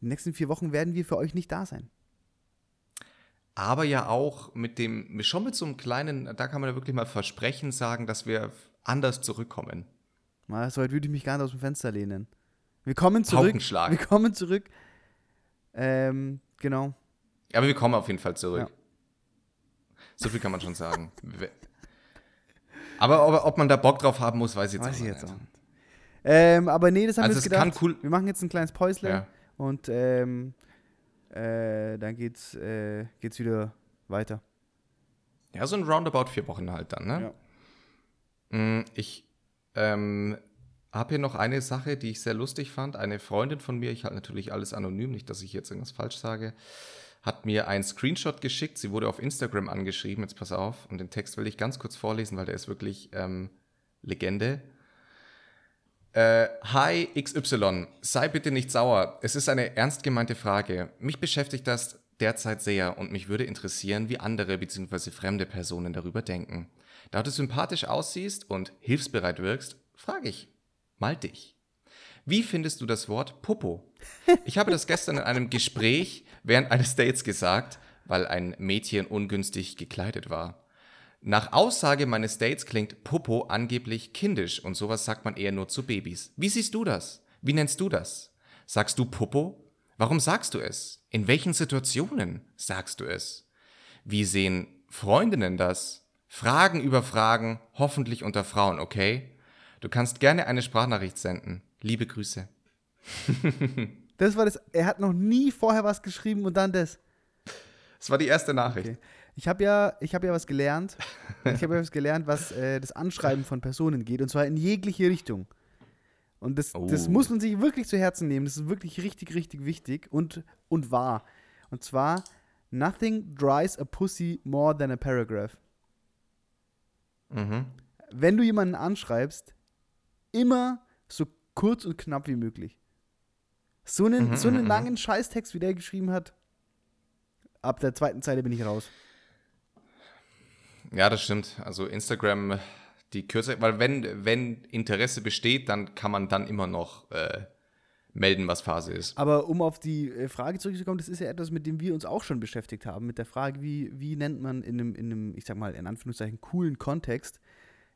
die nächsten vier Wochen werden wir für euch nicht da sein. Aber ja auch mit dem, schon mit so einem kleinen, da kann man ja wirklich mal Versprechen sagen, dass wir anders zurückkommen. Mal, so weit würde ich mich gar nicht aus dem Fenster lehnen. Wir kommen zurück. Wir kommen zurück. Ähm, genau. Aber wir kommen auf jeden Fall zurück. Ja. So viel kann man schon sagen. Aber ob, ob man da Bock drauf haben muss, weiß ich jetzt Weiß auch ich nicht. jetzt auch nicht. Ähm, aber nee, das haben Also wir uns gedacht. kann cool- Wir machen jetzt ein kleines Päusle Ja. und ähm, äh, dann geht's, äh, geht's wieder weiter. Ja, so ein Roundabout vier Wochen halt dann, ne? Mm, Ich ähm, habe hier noch eine Sache, die ich sehr lustig fand. Eine Freundin von mir, ich halte natürlich alles anonym, nicht, dass ich jetzt irgendwas falsch sage, hat mir einen Screenshot geschickt. Sie wurde auf Instagram angeschrieben, jetzt pass auf. Und den Text will ich ganz kurz vorlesen, weil der ist wirklich ähm, Legende. Äh, Hi XY, sei bitte nicht sauer. Es ist eine ernst gemeinte Frage. Mich beschäftigt das derzeit sehr und mich würde interessieren, wie andere bzw. fremde Personen darüber denken. Da du sympathisch aussiehst und hilfsbereit wirkst, frage ich mal dich. Wie findest du das Wort Popo? Ich habe das gestern in einem Gespräch während eines Dates gesagt, weil ein Mädchen ungünstig gekleidet war. Nach Aussage meines Dates klingt Popo angeblich kindisch und sowas sagt man eher nur zu Babys. Wie siehst du das? Wie nennst du das? Sagst du Popo? Warum sagst du es? In welchen Situationen sagst du es? Wie sehen Freundinnen das? Fragen über Fragen, hoffentlich unter Frauen, okay? Du kannst gerne eine Sprachnachricht senden. Liebe Grüße. Das war das. Er hat noch nie vorher was geschrieben und dann das. Das war die erste Nachricht. Okay. Ich habe ja, ich habe ja was gelernt. Ich habe ja was gelernt, was äh, das Anschreiben von Personen geht und zwar in jegliche Richtung. Und das, das Oh. muss man sich wirklich zu Herzen nehmen. Das ist wirklich richtig, richtig wichtig und, und wahr. Und zwar, nothing dries a pussy more than a paragraph. Mhm. Wenn du jemanden anschreibst, immer so kurz und knapp wie möglich. So einen, Mhm, so einen mhm, langen Scheißtext, wie der geschrieben hat, ab der zweiten Zeile bin ich raus. Ja, das stimmt. Also Instagram, die Kürze, weil wenn, wenn Interesse besteht, dann kann man dann immer noch äh, melden, was Phase ist. Aber um auf die äh, Frage zurückzukommen, das ist ja etwas, mit dem wir uns auch schon beschäftigt haben, mit der Frage, wie, wie nennt man in einem, in einem, ich sag mal, in Anführungszeichen coolen Kontext,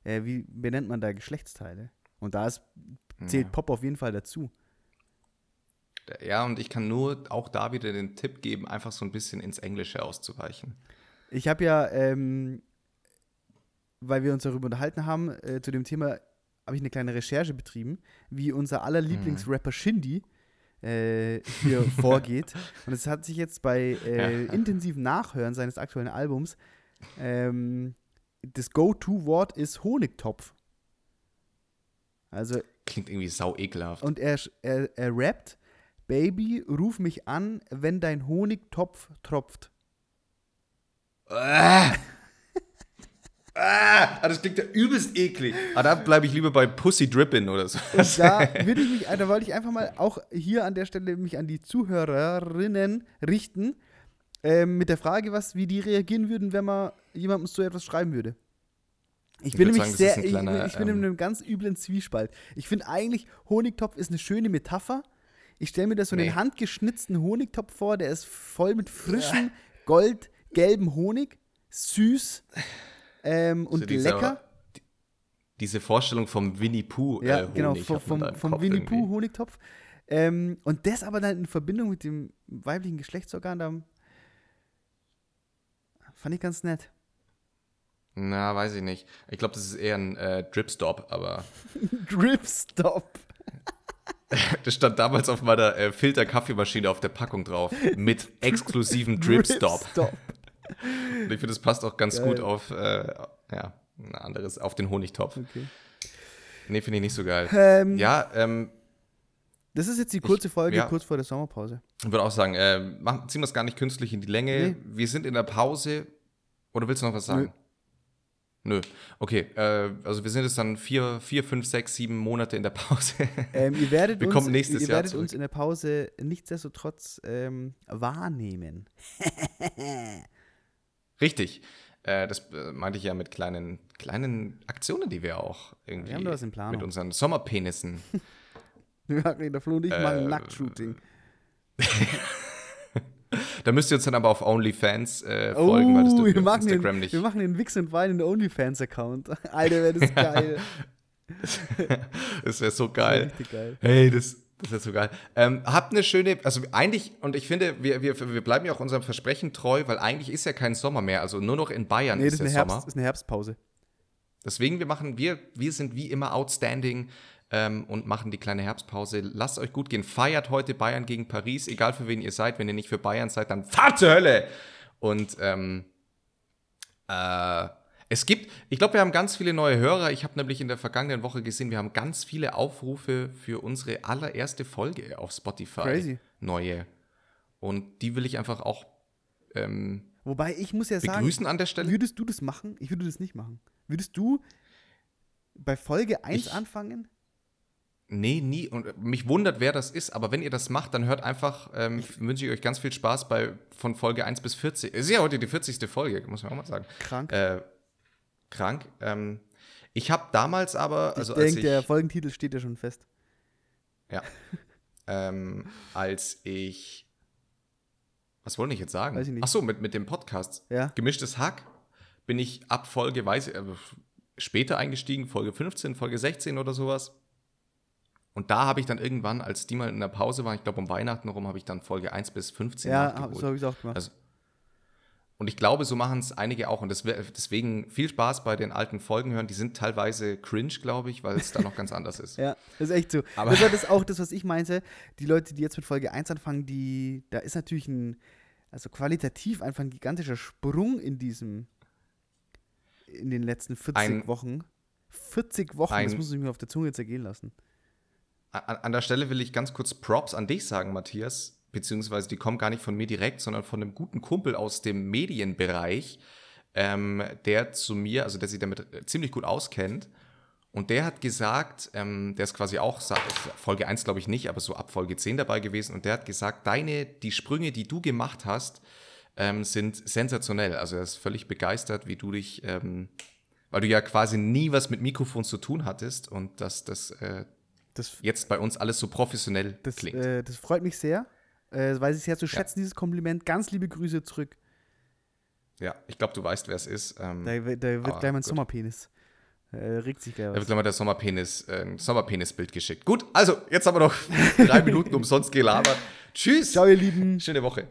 äh, wie benennt man da Geschlechtsteile? Und da ist, zählt Pop auf jeden Fall dazu. Ja, und ich kann nur auch da wieder den Tipp geben, einfach so ein bisschen ins Englische auszuweichen. Ich habe ja, ähm, weil wir uns darüber unterhalten haben, äh, zu dem Thema habe ich eine kleine Recherche betrieben, wie unser aller Lieblingsrapper Shindy äh, hier vorgeht. Und es hat sich jetzt bei äh, intensivem Nachhören seines aktuellen Albums ähm, das Go-To-Wort ist Honigtopf. Also, Klingt irgendwie sau ekelhaft. und er, er, er rappt, Baby, ruf mich an, wenn dein Honigtopf tropft. Ah, das klingt ja übelst eklig. Ah, da bleibe ich lieber bei Pussy Drippin oder so. Und da würde ich mich, da wollte ich einfach mal auch hier an der Stelle mich an die Zuhörerinnen richten, ähm, mit der Frage, was, wie die reagieren würden, wenn man jemandem so etwas schreiben würde. Ich Ich bin nämlich sagen, das sehr, ich, kleiner, ich bin in ähm, einem ganz üblen Zwiespalt. Ich finde eigentlich, Honigtopf ist eine schöne Metapher. Ich stelle mir da so einen Nee. handgeschnitzten Honigtopf vor, der ist voll mit frischem, goldgelbem Honig, süß ähm, und So dieser- lecker. die- Diese Vorstellung vom Winnie Pooh. Ja, äh, genau, Honig vom, da vom, vom Winnie. Pooh Honigtopf. Ähm, und das aber dann in Verbindung mit dem weiblichen Geschlechtsorgan, da fand ich ganz nett. Na, weiß ich nicht. Ich glaube, das ist eher ein äh, Dripstop, aber Dripstop. das stand damals auf meiner äh, Filter-Kaffeemaschine auf der Packung drauf. Mit exklusivem Dripstop. Dripstop. Und ich finde, das passt auch ganz Geil. gut auf, äh, ja, ein anderes, auf den Honigtopf. Okay. Nee, finde ich nicht so geil. Ähm, Ja, ähm, Das ist jetzt die kurze Folge, ja. kurz vor der Sommerpause. ich würde auch sagen, äh, machen, ziehen wir es gar nicht künstlich in die Länge. Nee. Wir sind in der Pause. Oder willst du noch was sagen? Nö. Okay, äh, also wir sind jetzt dann vier, vier, fünf, sechs, sieben Monate in der Pause. Ähm, ihr werdet, Wir uns, ihr Jahr werdet zurück. uns in der Pause nichtsdestotrotz ähm, wahrnehmen. Richtig. Äh, das äh, meinte ich ja mit kleinen, kleinen Aktionen, die wir auch irgendwie Wir haben da was in Planung. mit unseren Sommerpenissen. Der Flo und ich Äh, machen Nacktshooting. Da müsst ihr uns dann aber auf OnlyFans äh, folgen, weil das Oh, wir auf machen, Instagram den, nicht. wir machen den Wix and Wine in OnlyFans-Account. Alter, wäre das geil. Das wäre so geil. Richtig geil. Hey, das, das wäre so geil. Ähm, habt eine schöne, also eigentlich, und ich finde, wir, wir, wir bleiben ja auch unserem Versprechen treu, weil eigentlich ist ja kein Sommer mehr. Also nur noch in Bayern Nee, das ist ist der eine, Sommer. Herbst, ist eine Herbstpause. Deswegen, wir machen, wir, wir sind wie immer outstanding ähm, und machen die kleine Herbstpause. Lasst euch gut gehen. Feiert heute Bayern gegen Paris, egal für wen ihr seid. Wenn ihr nicht für Bayern seid, dann fahrt zur Hölle! Und ähm, äh, es gibt, ich glaube, wir haben ganz viele neue Hörer. Ich habe nämlich in der vergangenen Woche gesehen, wir haben ganz viele Aufrufe für unsere allererste Folge auf Spotify. Crazy. Neue. Und die will ich einfach auch ähm, Wobei, ich muss ja sagen, begrüßen an der Stelle. würdest du das machen? Ich würde das nicht machen. Würdest du bei Folge 1 Ich- anfangen? Nee, nie. Und mich wundert, wer das ist, aber wenn ihr das macht, dann hört einfach, ähm, wünsche ich euch ganz viel Spaß bei von Folge 1 bis 40. Es ist ja heute die 40. Folge, muss man auch mal sagen. Krank. Äh, krank. Ähm, ich habe damals aber, also ich als denke, ich. der Folgentitel steht ja schon fest. Ja. ähm, als ich. Was wollte ich jetzt sagen? Weiß ich nicht. Ach so, mit, mit dem Podcast. Ja. Gemischtes Hack bin ich ab Folge, weiß äh, später eingestiegen, Folge 15, Folge 16 oder sowas. Und da habe ich dann irgendwann, als die mal in der Pause waren, ich glaube um Weihnachten rum, habe ich dann Folge 1 bis 15 Ja, nachgeholt. so habe ich es auch gemacht. Also, und ich glaube, so machen es einige auch. Und das deswegen viel Spaß bei den alten Folgen hören. Die sind teilweise cringe, glaube ich, weil es da noch ganz anders ist. Ja, das ist echt so. Aber- das das auch das, was ich meinte. Die Leute, die jetzt mit Folge 1 anfangen, die, da ist natürlich ein, also qualitativ einfach ein gigantischer Sprung in diesem, in den letzten 40 Ein- Wochen. 40 Wochen, das ein- muss ich mir auf der Zunge zergehen lassen. An, an der Stelle will ich ganz kurz Props an dich sagen, Matthias. Beziehungsweise die kommen gar nicht von mir direkt, sondern von einem guten Kumpel aus dem Medienbereich, ähm, der zu mir, also der sich damit äh, ziemlich gut auskennt. Und der hat gesagt, ähm, der ist quasi auch, Folge 1 glaube ich nicht, aber so ab Folge 10 dabei gewesen. Und der hat gesagt, deine, die Sprünge, die du gemacht hast, ähm, sind sensationell. Also er ist völlig begeistert, wie du dich, ähm, weil du ja quasi nie was mit Mikrofons zu tun hattest und dass das äh, Das, jetzt bei uns alles so professionell das, klingt. äh, das freut mich sehr. Äh, weiß ich sehr zu schätzen, dieses Kompliment. Ganz liebe Grüße zurück. ja, ich glaube, du weißt, wer es ist. Ähm, Da, wird- da wird aber gleich mein gut. Sommerpenis. Äh, regt sich gleich da was. wird gleich mal der Sommerpenis, äh, ein Sommerpenis-Bild geschickt. Gut, also, jetzt haben wir noch drei Minuten umsonst gelabert. Tschüss. Ciao, ihr Lieben. Schöne Woche.